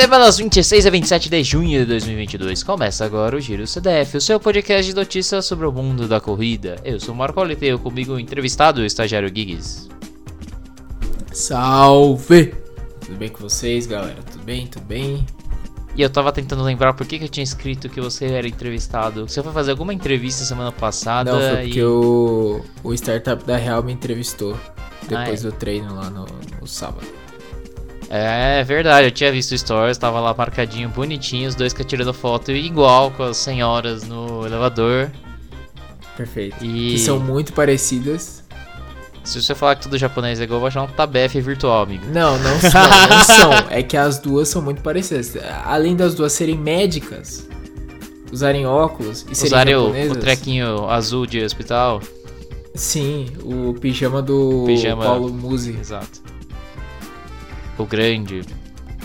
Semanas 26 a 27 de junho de 2022. Começa agora o Giro CDF, o seu podcast de notícias sobre o mundo da corrida. Eu sou o Marco Tenho comigo o entrevistado, o estagiário Giggs. Salve! Tudo bem com vocês, galera? Tudo bem? Tudo bem? E eu tava tentando lembrar por que, que eu tinha escrito que você era entrevistado. Você foi fazer alguma entrevista semana passada? Não, foi porque e... o, o Startup da Real me entrevistou depois Ah, é? do treino lá no, no sábado. É verdade, eu tinha visto o stories, tava lá marcadinho, bonitinho, os dois que tirando foto igual com as senhoras no elevador. Perfeito. E- Que são muito parecidas. Se você falar que tudo japonês é igual, eu vou achar um tabef virtual, amigo. Não, não, não, não são. É que as duas são muito parecidas. Além das duas serem médicas, usarem óculos e serem Usarem o, o trequinho azul de hospital. Sim, o pijama do Pijama. Paulo Musi. Exato. O grande,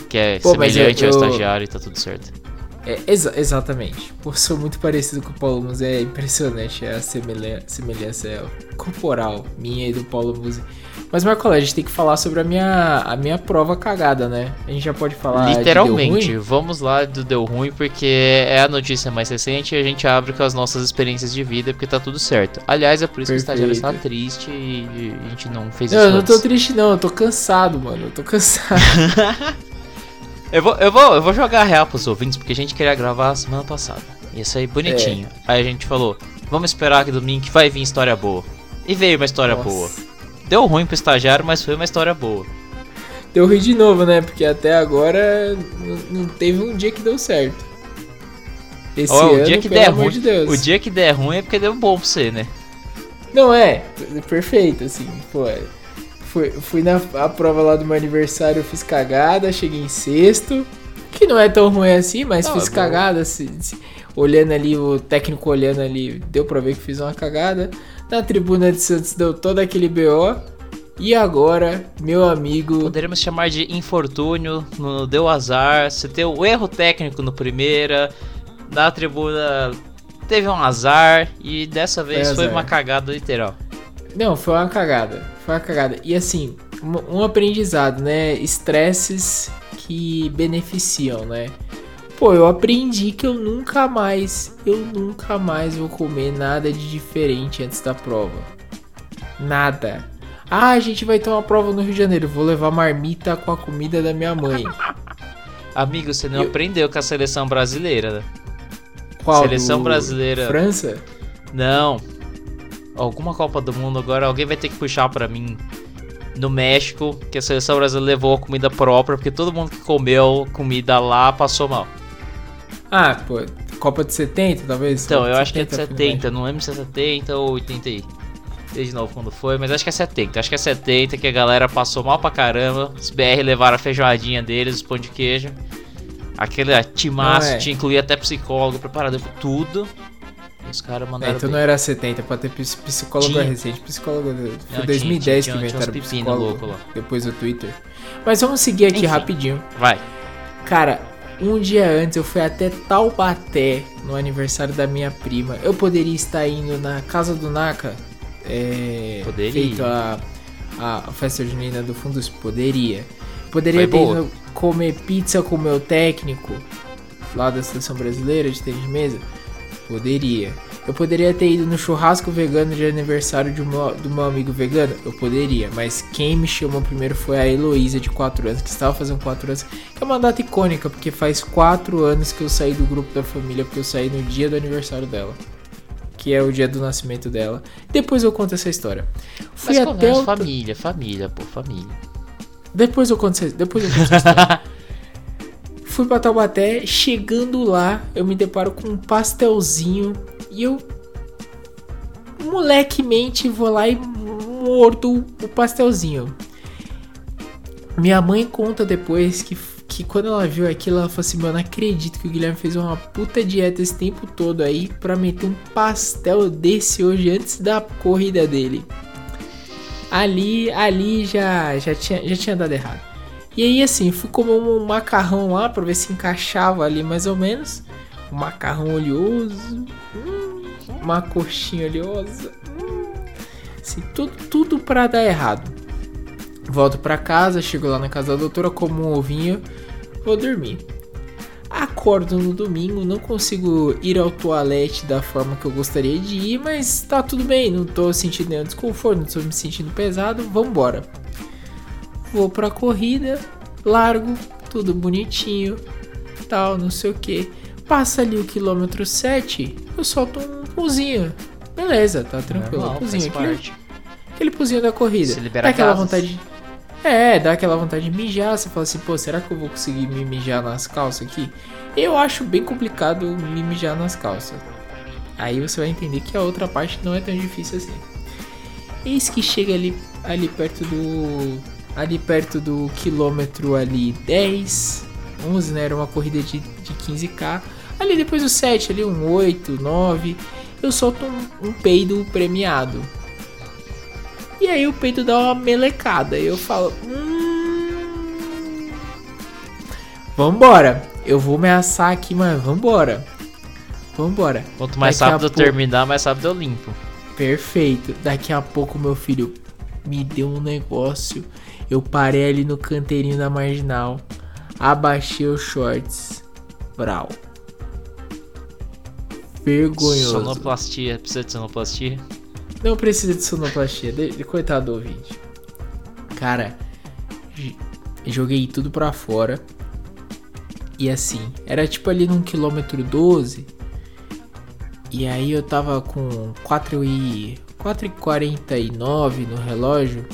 que é Pô, semelhante eu- ao eu- estagiário e tá tudo certo. É, exa- exatamente. Sou muito parecido com o Paulo Musi. É impressionante a semelha- semelhança é, corporal minha e do Paulo Musi. Mas, Marco, a gente tem que falar sobre a minha, a minha prova cagada, né? A gente já pode falar. de deu Literalmente, ruim? vamos lá do Deu Ruim, porque é a notícia mais recente e a gente abre com as nossas experiências de vida, porque tá tudo certo. Aliás, é por isso que o estagiário está Perfeito. triste e a gente não fez Não, isso eu não tô triste, não. Eu tô cansado, mano. Eu tô cansado. Eu vou, eu, vou, eu vou jogar real pros ouvintes, porque a gente queria gravar semana passada. Ia sair bonitinho. É. Aí a gente falou, vamos esperar que domingo que vai vir história boa. E veio uma história Nossa. boa. Deu ruim pro estagiário, mas foi uma história boa. Deu ruim de novo, né? Porque até agora não, teve um dia que deu certo. Esse Ó, ano, o dia que der ruim, de o dia que der ruim é porque deu bom pra você, né? Não, é, perfeito, assim, pô. é. Fui, fui na a prova lá do meu aniversário, eu fiz cagada, cheguei em sexto. Que não é tão ruim assim, mas Não, fiz é cagada. se- se- olhando ali, o técnico olhando ali, deu pra ver que fiz uma cagada. Na tribuna de Santos deu todo aquele BO. E agora, meu amigo. Poderíamos chamar de infortúnio, no deu azar, você teve o erro técnico no primeira, na tribuna teve um azar e dessa vez foi, azar. uma cagada literal. Não, foi uma cagada. Foi uma cagada. E assim, um aprendizado, né? Estresses que beneficiam, né? Pô, eu aprendi que eu nunca mais, eu nunca mais vou comer nada de diferente antes da prova. Nada. Ah, a gente vai ter uma prova no Rio de Janeiro. Vou levar marmita com a comida da minha mãe. Amigo, você não Eu- aprendeu com a seleção brasileira, né? Qual? Seleção do brasileira. França? Não. Alguma Copa do Mundo agora, alguém vai ter que puxar pra mim. No México, que a seleção brasileira levou a comida própria, porque todo mundo que comeu comida lá passou mal. Ah, pô, Copa de 70, talvez? Então, Copa eu acho que é de foi mais. 70, não lembro se é 70 ou 80 aí. De novo quando foi, mas acho que é 70. Acho que é 70 que a galera passou mal pra caramba. Os BR levaram a feijoadinha deles, os pão de queijo. Aquele ah, timaço, Não é. tinha incluía até psicólogo, preparador, tudo. E os caras É, mandaram. então bem. não era 70, pra ter ps- psicólogo Tinha. é recente. Psicólogo foi tinha- 2010 tinha- que tinha inventaram uns pepino psicólogo. louco lá. Depois do Twitter. Mas vamos seguir aqui Enfim. rapidinho. Vai. Cara, um dia antes eu fui até Taubaté no aniversário da minha prima. Eu poderia estar indo na casa do Naka. É, Poderia. Feito a, a festa junina do Fundus. Poderia. Poderia ter ido comer pizza com o meu técnico lá da seleção brasileira de tênis de mesa. Poderia. Eu poderia ter ido no churrasco vegano de aniversário de um meu- do meu amigo vegano? Eu poderia, mas quem me chamou primeiro foi a Heloísa, de 4 anos, que estava fazendo 4 anos. Que é uma data icônica, porque faz 4 anos que eu saí do grupo da família, porque eu saí no dia do aniversário dela. Que é o dia do nascimento dela. Depois eu conto essa história. Fui Mas até conversa, o... família, família, pô, família. Depois eu conto essa, depois eu conto essa história. Fui pra Taubaté, chegando lá, eu me deparo com um pastelzinho e eu molequemente vou lá e mordo o pastelzinho. Minha mãe conta depois que, que quando ela viu aquilo, ela falou assim: Mano, acredito que o Guilherme fez uma puta dieta esse tempo todo aí pra meter um pastel desse hoje antes da corrida dele. Ali, ali já, já, tinha, já tinha dado errado. E aí, assim, fui comer um macarrão lá pra ver se encaixava ali mais ou menos. Um macarrão oleoso. hum, uma coxinha oleosa. hum. Assim, tudo, tudo pra dar errado. Volto pra casa, chego lá na casa da doutora, como um ovinho. vou dormir. Acordo no domingo, não consigo ir ao toalete da forma que eu gostaria de ir, mas tá tudo bem, não tô sentindo nenhum desconforto, não tô me sentindo pesado, vambora. Vou pra corrida, largo, tudo bonitinho, tal, não sei o que. Passa ali o quilômetro 7, eu solto um pulzinho. Beleza, tá tranquilo. Normal, pulzinho, aquele, aquele pulzinho da corrida. Se libera Dá aquela gases. vontade. É, dá aquela vontade de mijar. Você fala assim, pô, será que eu vou conseguir me mijar nas calças aqui? Eu acho bem complicado me mijar nas calças. Aí você vai entender que a outra parte não é tão difícil assim. Eis que chega ali, ali perto do. Ali perto do quilômetro ali 10, 11, né? Era uma corrida de, de 15k. Ali depois do 7, ali um 8, 9. Eu solto um, um peido premiado. E aí o peito dá uma melecada. E eu falo. Hum... Vambora. Eu vou me assar aqui, mas vambora. Vambora. Quanto mais Daqui rápido eu pouco- terminar, mais rápido eu limpo. Perfeito. Daqui a pouco meu filho me deu um negócio. Eu parei ali no canteirinho da marginal. Abaixei os shorts. Brau. Vergonhoso. Sonoplastia, precisa de sonoplastia? Não precisa de sonoplastia. De, coitado do ouvinte. Cara, joguei tudo pra fora. E assim, era tipo ali num quilômetro 12. E aí eu tava com 4 e 4,49 no relógio.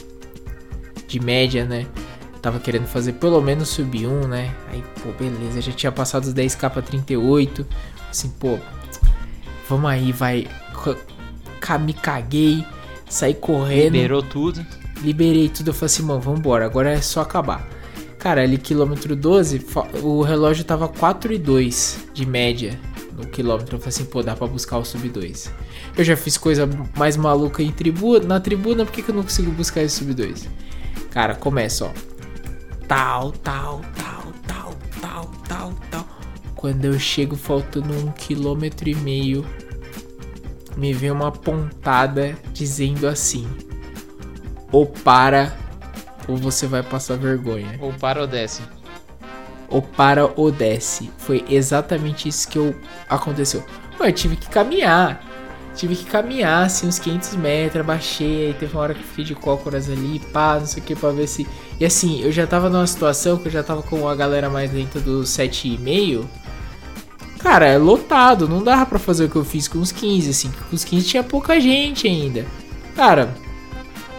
De média, né? Tava querendo fazer pelo menos sub 1, né? Aí, pô, beleza. Já tinha passado os 10k pra 38. Assim, pô, vamos aí, vai. Me caguei, saí correndo, Liberou tudo. liberei tudo. Eu falei assim, mano, vambora, agora é só acabar. Cara, ali quilômetro 12, fa- o relógio tava 4 e 2 de média no quilômetro. Eu falei assim, pô, dá pra buscar o sub 2. Eu já fiz coisa mais maluca em tribuna, na tribuna, por que, que eu não consigo buscar esse sub 2? Cara, começa, ó. Tal, tal, tal, tal, tal, tal, tal. Quando eu chego faltando um quilômetro e meio, me vem uma pontada dizendo assim: ou para, ou você vai passar vergonha. Ou para ou desce. Ou para ou desce. Foi exatamente isso que eu aconteceu. Eu tive que caminhar. Tive que caminhar, assim, uns 500 metros, abaixei, aí teve uma hora que eu fiquei de cócoras ali, pá, não sei o que, pra ver se... E assim, eu já tava numa situação que eu já tava com a galera mais dentro do 7,5. Cara, é lotado, não dava pra fazer o que eu fiz com os 15, assim, com os 15 tinha pouca gente ainda. Cara,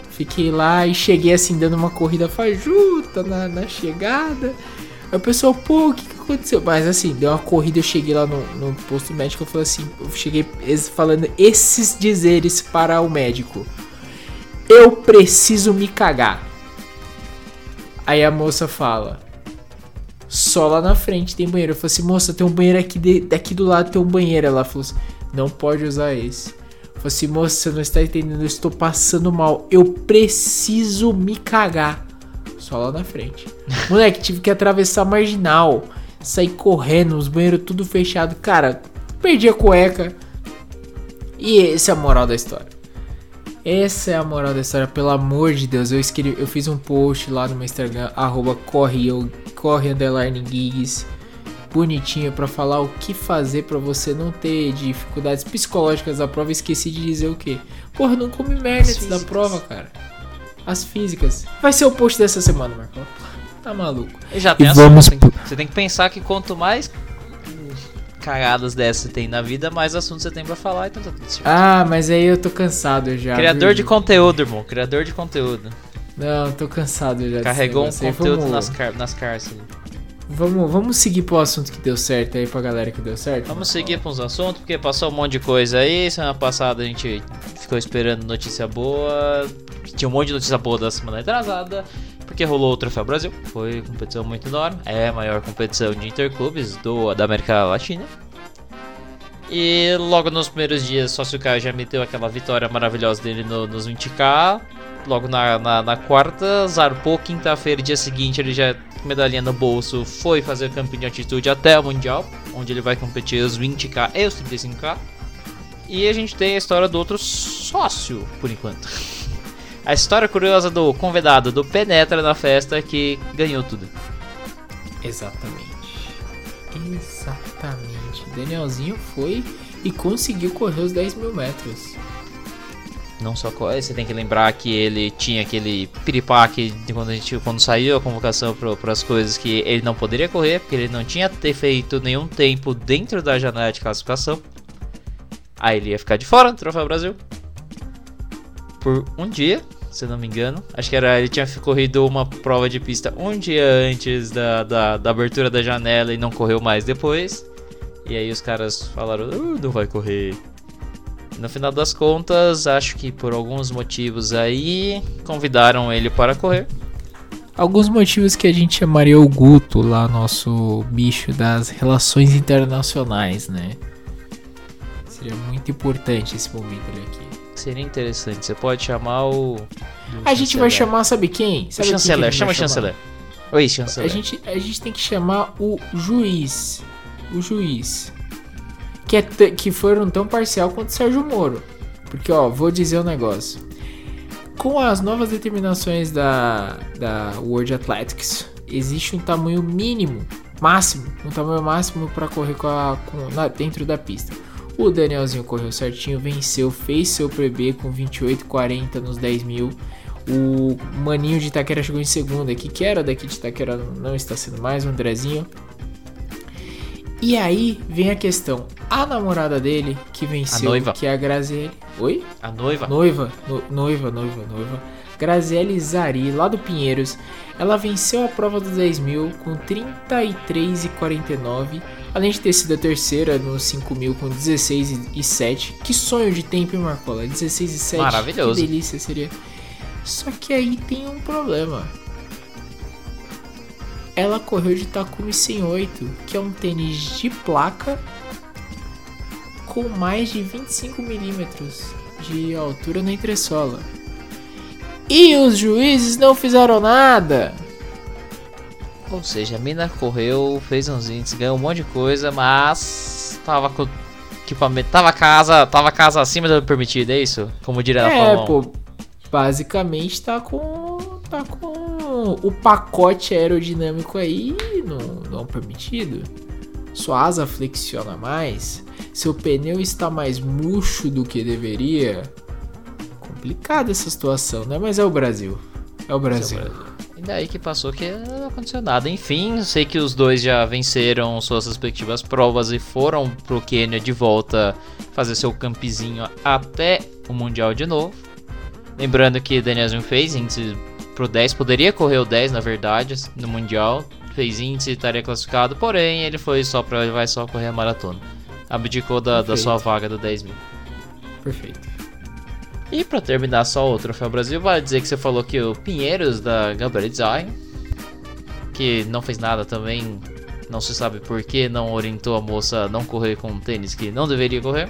fiquei lá e cheguei assim, dando uma corrida fajuta na, na chegada. Aí o pessoal, pô, o que, que aconteceu? Mas assim, deu uma corrida, eu cheguei lá no, no posto médico, eu falei assim, eu cheguei falando esses dizeres para o médico. Eu preciso me cagar. Aí a moça fala, só lá na frente tem banheiro. Eu falei assim, moça, tem um banheiro aqui, de, daqui do lado tem um banheiro. Ela falou assim, não pode usar esse. Eu falei assim, moça, você não está entendendo, eu estou passando mal. Eu preciso me cagar. Só lá na frente. Moleque, tive que atravessar a marginal. Sair correndo, os banheiros tudo fechado. Cara, perdi a cueca. E essa é a moral da história. Essa é a moral da história, pelo amor de Deus. Eu, escrevi, eu fiz um post lá no meu Instagram, arroba corre, eu, corre underline gigs, bonitinho pra falar o que fazer pra você não ter dificuldades psicológicas da prova. Esqueci de dizer o que. Porra, não come merda antes da prova, cara. As físicas. Vai ser o post dessa semana, Marcão. Tá maluco. E já tem E assunto, vamos tem que- Você tem que pensar que quanto mais cagadas dessas você tem na vida, mais assunto você tem pra falar, então tá tudo certo. Ah, mas aí eu tô cansado já. Criador viu, de conteúdo, irmão. Criador de conteúdo. Não, tô cansado já. Carregou um conteúdo nas, car nas cárceles. Vamos, vamos seguir pro assunto que deu certo aí pra galera que deu certo? Vamos seguir com os assuntos, porque passou um monte de coisa aí. Semana passada a gente ficou esperando notícia boa. Tinha um monte de notícia boa da semana atrasada. Porque rolou o Troféu Brasil. Foi competição muito enorme. É a maior competição de interclubes do, da América Latina. E logo nos primeiros dias, Sócio Caio já meteu aquela vitória maravilhosa dele no- nos 20k. Logo na, na, na quarta, zarpou. Quinta-feira, dia seguinte, ele já medalhinha no bolso foi fazer o campinho de altitude até o Mundial, onde ele vai competir os 20k e os 35k. E a gente tem a história do outro sócio, por enquanto. A história curiosa do convidado do Penetra na festa que ganhou tudo. Exatamente. Exatamente. Danielzinho foi e conseguiu correr os 10 mil metros. Não só você tem que lembrar que ele tinha aquele piripaque de quando, a gente, quando saiu a convocação para as coisas que ele não poderia correr, porque ele não tinha ter feito nenhum tempo dentro da janela de classificação. Aí ele ia ficar de fora do Troféu Brasil. Por um dia, se não me engano. Acho que era ele tinha corrido uma prova de pista um dia antes da, da, da abertura da janela e não correu mais depois. E aí os caras falaram, uh, não vai correr. No final das contas, acho que por alguns motivos aí, convidaram ele para correr. Alguns motivos que a gente chamaria o Guto lá, nosso bicho das relações internacionais, né? Seria muito importante esse momento ali aqui. Seria interessante. Você pode chamar o. A gente vai chamar, sabe quem? Sabe o chanceler, quem chama o chanceler. Oi, chanceler. A gente, a gente tem que chamar o juiz. O juiz. Que, é que foram tão parcial quanto Sérgio Moro. Porque, ó, vou dizer um negócio. Com as novas determinações da, da World Athletics, existe um tamanho mínimo, máximo, um tamanho máximo para correr com a, com, na, dentro da pista. O Danielzinho correu certinho, venceu, fez seu PB com 28,40 nos 10 mil. O Maninho de Itaquera chegou em segunda aqui, que era daqui de Itaquera, não está sendo mais, o Andrezinho. E aí vem a questão. A namorada dele, que venceu, que é a Graziele. Oi? A noiva. Noiva, no, noiva, noiva, noiva. Graziele Zari, lá do Pinheiros. Ela venceu a prova dos 10 mil com 33,49 Além de ter sido a terceira nos 5 mil com 16 e 7. Que sonho de tempo, hein, Marcola? 16 e 7. Maravilhoso. Que delícia seria. Só que aí tem um problema. Ela correu de Takumi 108, que é um tênis de placa com mais de 25 milímetros de altura na entressola. E os juízes não fizeram nada. Ou seja, a mina correu, fez uns índices, ganhou um monte de coisa, mas tava com equipamento, tava casa, tava casa acima do permitido, é isso? Como diria na É, pô, basicamente tá com tá com o pacote aerodinâmico aí não, não permitido. Sua asa flexiona mais, seu pneu está mais murcho do que deveria. Complicada essa situação, né? Mas é o Brasil. É o Brasil. É o Brasil. E daí que passou que não aconteceu nada. Enfim, sei que os dois já venceram suas respectivas provas e foram pro Quênia de volta fazer seu campezinho até o Mundial de novo. Lembrando que Danielson fez índice pro 10, poderia correr o 10 na verdade no Mundial. Fez índice e estaria classificado, porém ele foi só para ele vai só correr a maratona. Abdicou da, da sua vaga do 10 mil. Perfeito. E para terminar só o Troféu Brasil, vai dizer que você falou que o Pinheiros da Gambler Design, que não fez nada também, não se sabe por que não orientou a moça a não correr com tênis que não deveria correr.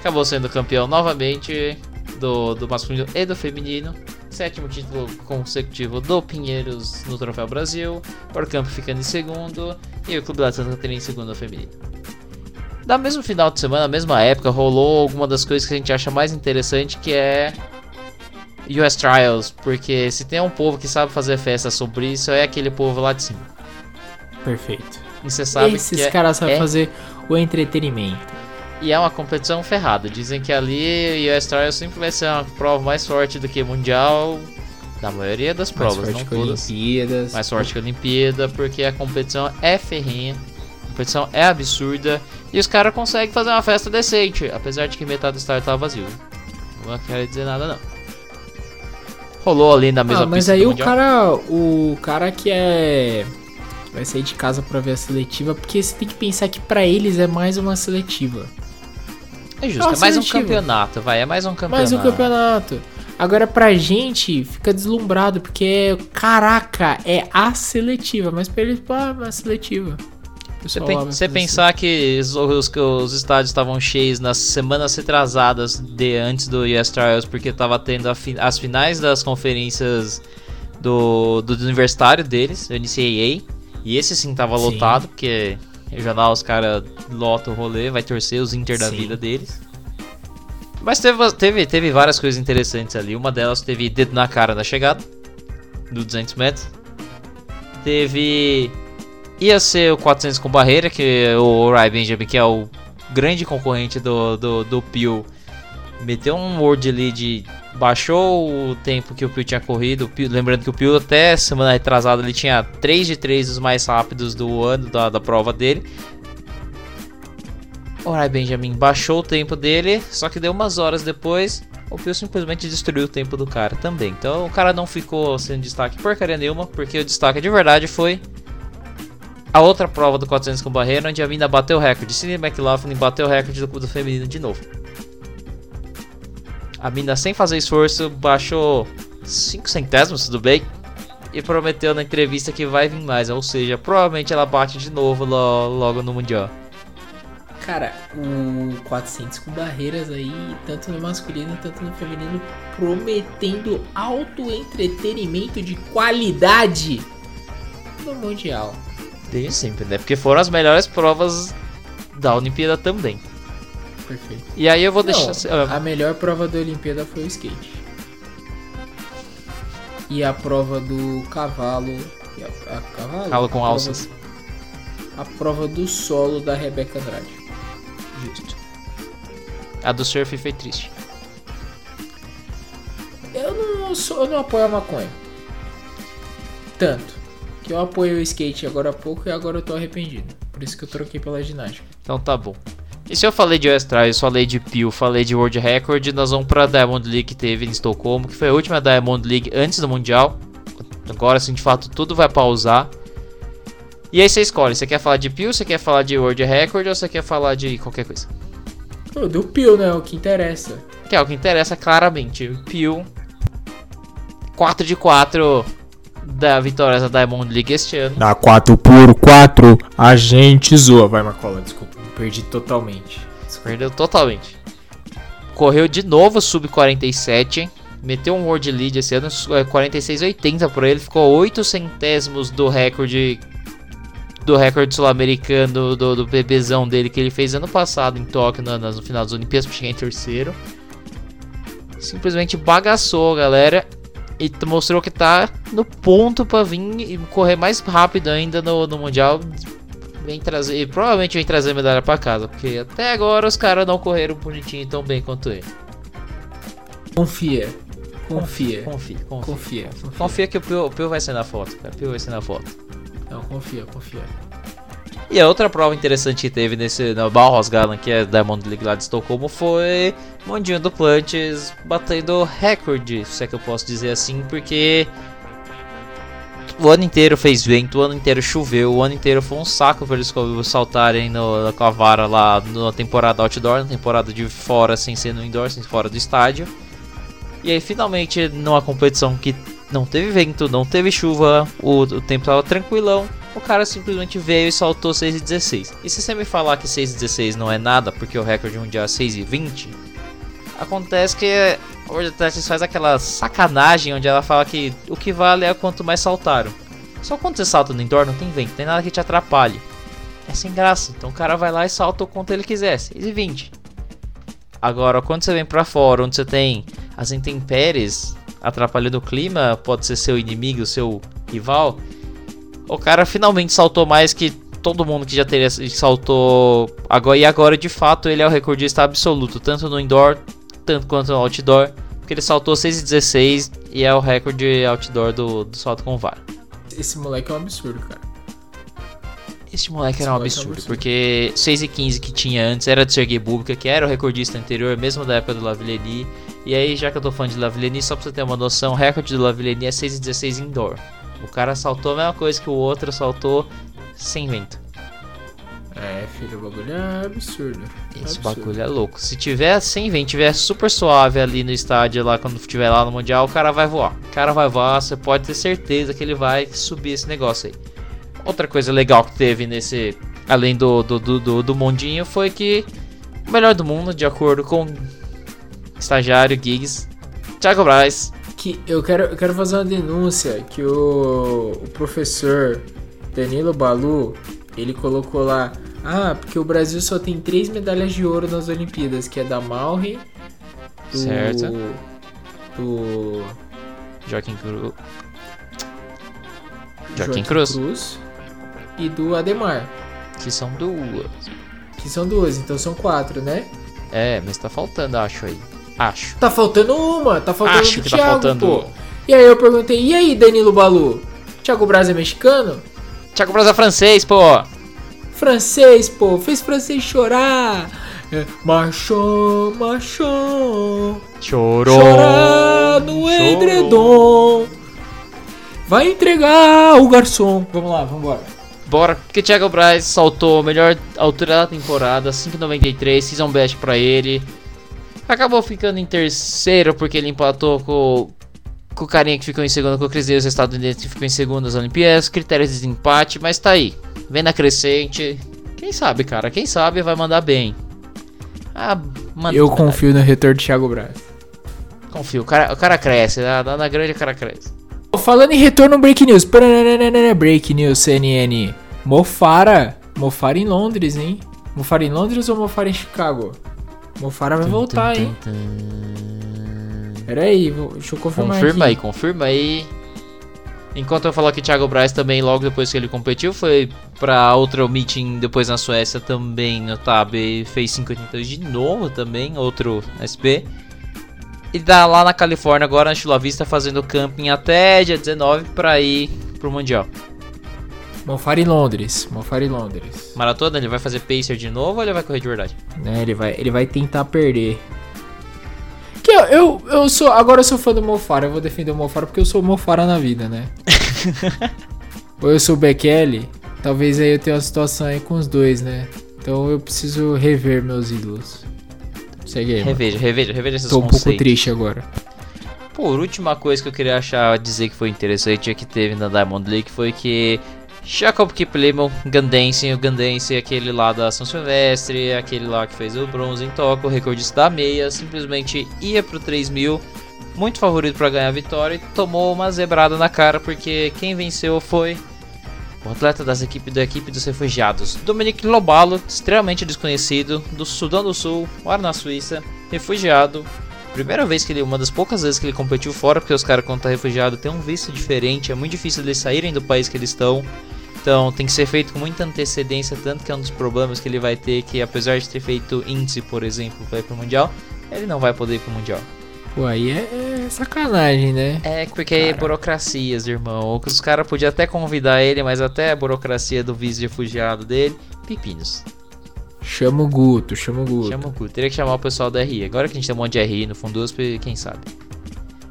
Acabou sendo campeão novamente do, do masculino e do feminino. Sétimo título consecutivo do Pinheiros no Troféu Brasil. O Campo ficando em segundo. E o Clube da Santa Catarina em segundo feminino. Da mesmo final de semana, na mesma época, rolou alguma das coisas que a gente acha mais interessante, que é US Trials, porque se tem um povo que sabe fazer festa sobre isso, é aquele povo lá de cima. Perfeito. E você sabe Esses que caras é, sabem é, fazer o entretenimento. E é uma competição ferrada. Dizem que ali US Trials sempre vai ser uma prova mais forte do que Mundial. Da maioria das provas, mais não forte todas. Que Olimpíadas. Mais forte que a Olimpíada, porque a competição é ferrinha competição é absurda e os caras conseguem fazer uma festa decente, apesar de que metade do estádio tava vazio. Não quero dizer nada não. Rolou ali na mesma ah, mas aí o cara, o cara que é vai sair de casa para ver a seletiva, porque você tem que pensar que para eles é mais uma seletiva. É justo, é, é mais um campeonato, vai, é mais um campeonato. Mais um campeonato. Agora pra gente fica deslumbrado, porque caraca, é a seletiva, mas pra eles, pô, é a seletiva. Você, pen você pensar que os, os, os estádios estavam cheios nas semanas retrasadas de antes do US Trials, porque estava tendo fi as finais das conferências do, do, universitário deles, o NCAA, e esse sim tava sim. lotado, porque regional os caras lotam o rolê, vai torcer os Inter da sim. vida deles. Mas teve, teve, teve várias coisas interessantes ali. Uma delas teve dedo na cara na chegada, do 200 metros. Teve ia ser o 400 com barreira, que o Ray Benjamin, que é o grande concorrente do, do, do Pio, meteu um World Lead, baixou o tempo que o Pio tinha corrido. Pio, lembrando que o Pio até semana retrasada ele tinha 3 de 3 dos mais rápidos do ano da, da prova dele. O Ray Benjamin baixou o tempo dele, só que deu umas horas depois, o Pio simplesmente destruiu o tempo do cara também. Então o cara não ficou sem destaque porcaria nenhuma, porque o destaque de verdade foi a outra prova do 400 com barreira, onde a mina bateu o recorde. Sidney McLaughlin bateu o recorde do, do feminino de novo. A mina, sem fazer esforço, baixou 5 centésimos, tudo bem? E prometeu na entrevista que vai vir mais. Ou seja, provavelmente ela bate de novo logo no Mundial. Cara, o 400 com barreiras aí, tanto no masculino tanto no feminino, prometendo alto entretenimento de qualidade no Mundial. Desde sempre, né? Porque foram as melhores provas da Olimpíada também. Perfeito. E aí eu vou Não, deixar. A melhor prova da Olimpíada foi o skate. E a prova do cavalo. A, a cavalo? Cavalo com A alças. A prova do solo da Rebeca Andrade. Justo. A do surf foi triste. Eu não sou, eu não apoio a maconha. Tanto. Que eu apoio o skate agora há pouco e agora eu tô arrependido. Por isso que eu troquei pela ginástica. Então tá bom. E se eu falei de US Trials, falei de Peel, falei de World Record, nós vamos pra Diamond League que teve em Estocolmo, que foi a última Diamond League antes do Mundial. Agora sim, de fato, tudo vai pausar. E aí você escolhe, você quer falar de Peel, você quer falar de World Record ou você quer falar de qualquer coisa? Pô, deu pio, né? O que interessa. Que é o que interessa claramente. Peel 4 de 4 da vitória da Diamond League este ano. Na 4 por 4, a gente zoa. Vai, Macola, desculpa. Perdi totalmente. Perdeu totalmente. Correu de novo sub 47. Meteu um World Lead esse ano, é 46,80 por ele. Ficou 8 centésimos do recorde do recorde sul-americano do, do bebezão dele que ele fez ano passado em Tóquio no, no final das Olimpíadas pra chegar em terceiro. Simplesmente bagaçou, galera. E mostrou que tá no ponto pra vir e correr mais rápido ainda no, no Mundial. Vem trazer, e provavelmente vem trazer medalha pra casa, porque até agora os caras não correram bonitinho tão bem quanto ele. Confia. Confia. Confia, confia. Confia. Confia. Confia que o Pio, o Pio vai ser na foto, cara. O Pio vai ser na foto. Não, confia, confia. E a outra prova interessante que teve nesse no Bauhausgalan, que é Diamond League lá de Estocolmo, foi Mondinho do Plantes batendo recorde, se é que eu posso dizer assim, porque o ano inteiro fez vento, o ano inteiro choveu, o ano inteiro foi um saco para eles saltarem no, com a vara lá na temporada outdoor, na temporada de fora, sem ser no indoor, sem fora do estádio. E aí finalmente numa competição que não teve vento, não teve chuva, o, o tempo tava tranquilão, o cara simplesmente veio e saltou 6,16. E se você me falar que 6,16 não é nada, porque o recorde mundial é 6,20, acontece que a World Athletics faz aquela sacanagem onde ela fala que o que vale é quanto mais saltaram. Só quando você salta no indoor não tem vento, não tem nada que te atrapalhe. É sem graça, então o cara vai lá e salta o quanto ele quiser, 6,20. Agora, quando você vem pra fora, onde você tem as intempéries atrapalhando o clima, pode ser seu inimigo, seu rival, o cara finalmente saltou mais que todo mundo que já teria saltou agora e agora de fato ele é o recordista absoluto, tanto no indoor, tanto quanto no outdoor, porque ele saltou 6,16 e é o recorde outdoor do, do salto com vara. Esse moleque é um absurdo, cara. Este moleque era Esse moleque é um um absurdo, absurdo. porque 6 e 15 que tinha antes era de Sergei Bubka, que era o recordista anterior, mesmo da época do Lavillenie. E aí, já que eu tô falando de Lavillenie, só pra você ter uma noção, o recorde do Lavillenie é 6 e 16 indoor. O cara saltou a mesma coisa que o outro saltou sem vento. É, filho, o bagulho é absurdo. Esse Absurdo. bagulho é louco. Se tiver sem vento, tiver super suave ali no estádio, lá quando estiver lá no Mundial, o cara vai voar. O cara vai voar, você pode ter certeza que ele vai subir esse negócio aí. Outra coisa legal que teve nesse. Além do, do, do, do, do Mondinho, foi que o melhor do mundo, de acordo com estagiário Giggs, Thiago Braz. Que eu quero, eu quero fazer uma denúncia que o, o professor Danilo Balu, ele colocou lá, ah, porque o Brasil só tem três medalhas de ouro nas Olimpíadas, que é da Mauri, do, Certo. do Joaquim Cruz. Joaquim Cruz. e do Ademar. Que são duas. Que são duas, então são quatro, né? É, mas tá faltando, acho aí. Acho. Tá faltando uma, tá faltando Acho que tá Thiago, faltando pô. E aí eu perguntei, e aí, Danilo Balu? Thiago Braz é mexicano? Thiago Braz é francês, pô. Francês, pô, fez francês chorar. É, machão, machão. Chorou. Chorar no Chorou. edredom. Vai entregar o garçom. Vamos lá, vamos embora. Bora, porque Thiago Braz saltou a melhor altura da temporada, 5,93, season best pra ele. Acabou ficando em terceiro porque ele empatou com, com o carinha que ficou em segundo, com o Cris Davis, estadunidense que ficou em segundo nas Olimpíadas. Critérios de desempate, mas tá aí. Vem na crescente. Quem sabe, cara? Quem sabe vai mandar bem. Ah, Eu confio no retorno de Thiago Braz. Confio. O cara, o cara cresce, na, na grande o cara cresce. Falando em retorno break news. Break news CNN. Mofara. Mofara em Londres, hein? Mofara em Londres ou Mofara em Chicago? Mofara vai voltar, hein? Pera aí, vou- deixa eu confirmar Confirma aí, aqui. confirma aí. Enquanto eu falar que Thiago Braz também, logo depois que ele competiu, foi pra outro meeting depois na Suécia também no Tab e fez 582 de novo também, outro SP. E dá lá na Califórnia agora na Chula Vista fazendo camping até dia 19 pra ir pro Mundial. Em Londres. Em Londres. Maratona, ele vai fazer pacer de novo ou ele vai correr de verdade? Né, ele vai, ele vai tentar perder. Que eu, eu, eu sou. Agora eu sou fã do Mofara. Eu vou defender o Mofara porque eu sou o Mofara na vida, né? Ou eu sou o Bekele. Talvez aí eu tenha uma situação aí com os dois, né? Então eu preciso rever meus ídolos. Segue aí. mano. Reveja, reveja, reveja esses Tô um pouco conceitos. triste agora. Por última coisa que eu queria achar dizer que foi interessante é que teve na Diamond League foi que Jacob Kiplimo, Gandense, o Gandense, aquele lá da São Silvestre, aquele lá que fez o bronze em Tóquio, o recordista da meia, simplesmente ia pro 3000, muito favorito para ganhar a vitória e tomou uma zebrada na cara porque quem venceu foi o atleta das equipe, da equipe dos refugiados, Dominique Lobalo, extremamente desconhecido, do Sudão do Sul, mora na Suíça, refugiado, Primeira vez que ele, uma das poucas vezes que ele competiu fora, porque os caras quando tá refugiado tem um visto diferente, é muito difícil eles saírem do país que eles estão. Então tem que ser feito com muita antecedência, tanto que é um dos problemas que ele vai ter, que apesar de ter feito índice, por exemplo, para ir pro Mundial, ele não vai poder ir pro Mundial. Pô, aí é, é sacanagem, né? É porque é burocracias, irmão. Os caras podiam até convidar ele, mas até a burocracia do de refugiado dele, pepinos. Chama o Guto, chama o Guto. Chama o cu. Teria que chamar o pessoal da RI. Agora que a gente tem um monte de RI no Fundusp, quem sabe.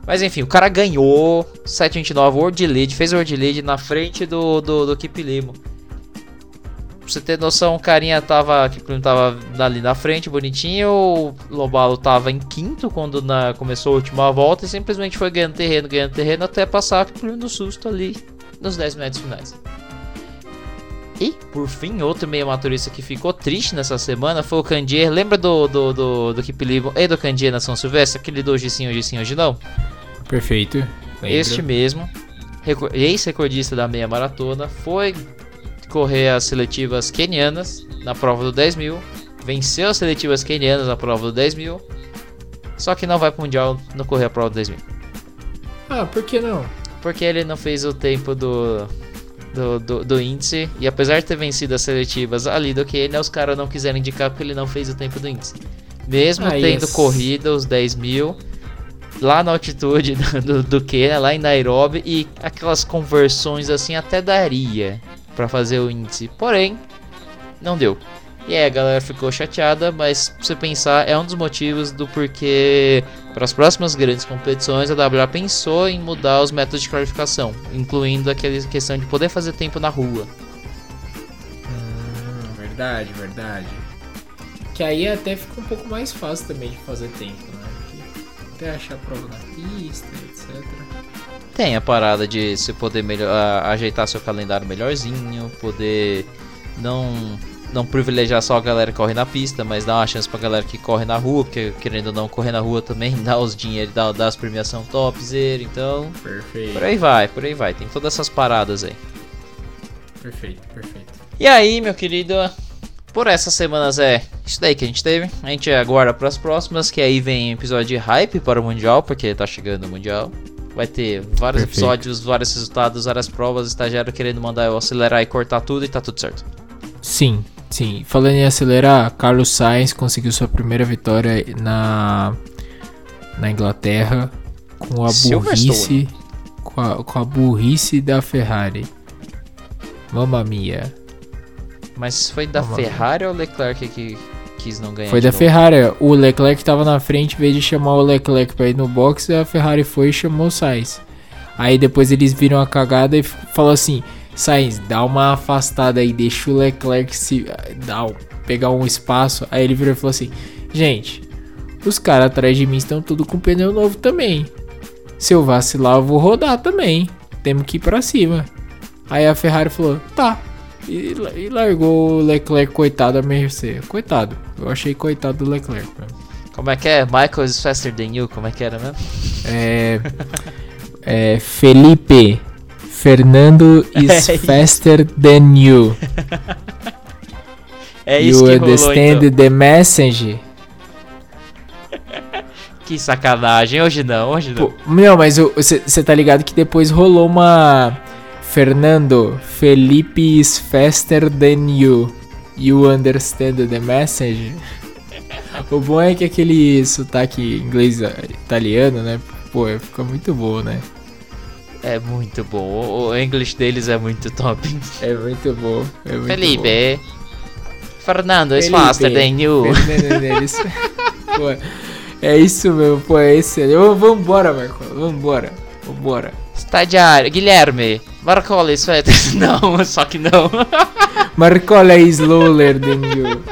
Mas enfim, o cara ganhou 729 World Lead, fez o World Lead na frente do, do, do Kip Limo. Pra você ter noção, o carinha tava, Kip Limo tava ali na frente, bonitinho. O Lobalo tava em quinto quando na, começou a última volta e simplesmente foi ganhando terreno, ganhando terreno até passar o Kip Limo no susto ali nos 10 metros finais. E, por fim, outro meio maturista que ficou triste nessa semana foi o Candier. Lembra do, do, do, do Kip Limo e do Candier na São Silvestre? Aquele do hoje sim, hoje não? Perfeito. Lembro. Este mesmo, reco- ex-recordista da meia maratona, foi correr as seletivas quenianas na prova do 10 mil. Venceu as seletivas quenianas na prova do 10 mil. Só que não vai pro Mundial não correr a prova do 10 mil. Ah, por que não? Porque ele não fez o tempo do, do, do, do índice. E apesar de ter vencido as seletivas ali do Quênia, os caras não quiseram indicar porque ele não fez o tempo do índice. Mesmo Ah, tendo yes. corrido os 10 mil lá na altitude do, do, Quênia, lá em Nairobi, e aquelas conversões assim até daria pra fazer o índice. Porém, não deu. E aí a galera ficou chateada, mas pra você pensar, é um dos motivos do porquê para as próximas grandes competições a WA pensou em mudar os métodos de qualificação, incluindo aquela questão de poder fazer tempo na rua. Hum, verdade, verdade. Que aí até fica um pouco mais fácil também de fazer tempo, né? Até achar prova na pista, etc. Tem a parada de você poder melhor, ajeitar seu calendário melhorzinho, poder não não privilegiar só a galera que corre na pista, mas dar uma chance pra galera que corre na rua, porque querendo ou não correr na rua também dá os dinheiros, dá, dá as premiação topzera, então Perfeito. por aí vai, por aí vai, tem todas essas paradas aí. Perfeito, perfeito. E aí, meu querido, por essas semanas é isso daí que a gente teve. A gente aguarda para as próximas, que aí vem episódio de hype para o Mundial, porque tá chegando o Mundial. vai ter vários Perfeito. episódios, vários resultados, várias provas, estagiário querendo mandar eu acelerar e cortar tudo e tá tudo certo. Sim, sim. Falando em acelerar, Carlos Sainz conseguiu sua primeira vitória na, na Inglaterra com a burrice. Com a, com a burrice da Ferrari. Mamma mia. Mas foi da Vamos lá. Ferrari ou Leclerc que quis não ganhar? Foi da novo? Ferrari. O Leclerc tava na frente, em vez de chamar o Leclerc pra ir no box, a Ferrari foi e chamou o Sainz. Aí depois eles viram a cagada e falou assim: Sainz, dá uma afastada aí, deixa o Leclerc se dá, pegar um espaço. Aí ele virou e falou assim: Gente, os caras atrás de mim estão tudo com pneu novo também. Se eu vacilar, eu vou rodar também. Temos que ir pra cima. Aí a Ferrari falou: Tá. E, e largou o Leclerc, coitado da Mercedes. Coitado. Eu achei coitado do Leclerc. Como é que é? Michael is faster than you? Como é que era mesmo? É, é, Felipe. Fernando is É isso. faster than you. É isso you que rolou understand então. the message? Que sacanagem. Hoje não, hoje não. Pô, não, mas você tá ligado que depois rolou uma. Fernando, Felipe is faster than you. You understand the message? O bom é que aquele sotaque inglês eh, italiano, né? Pô, fica muito bom, né? É muito bom. O, English deles é muito top. É muito bom. É muito Felipe. Fernando is Felipe. faster than you. bom. Fernando, é isso. Pô, é isso mesmo, pô, é excelente. Vambora, Marco, vambora, vambora. Estagiário. Guilherme. Marcola is faster. Não, só que não. Marcola is slower than you.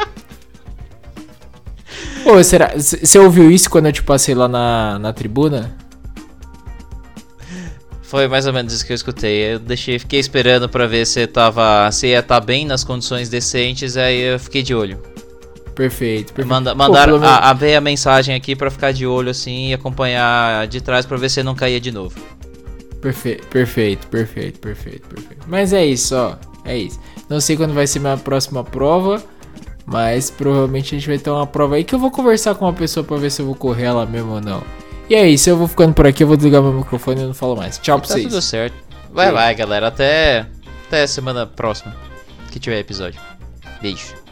Ô, será. Você ouviu isso quando eu te passei lá na, na tribuna? Foi mais ou menos isso que eu escutei. Eu deixei, fiquei esperando pra ver se tava, se ia estar bem nas condições decentes, aí eu fiquei de olho. Perfeito, perfeito. Manda, Pô, mandaram menos- a, a ver a mensagem aqui pra ficar de olho assim e acompanhar de trás pra ver se não caía de novo. Perfe- perfeito, perfeito, perfeito, perfeito. Mas é isso, ó. É isso. Não sei quando vai ser minha próxima prova. Mas provavelmente a gente vai ter uma prova aí que eu vou conversar com uma pessoa pra ver se eu vou correr ela mesmo ou não. E é isso, eu vou ficando por aqui, eu vou desligar meu microfone e não falo mais. Tchau pra Tá vocês. tudo certo. Vai, Sim. vai, galera. Até, até semana próxima que tiver episódio. Beijo.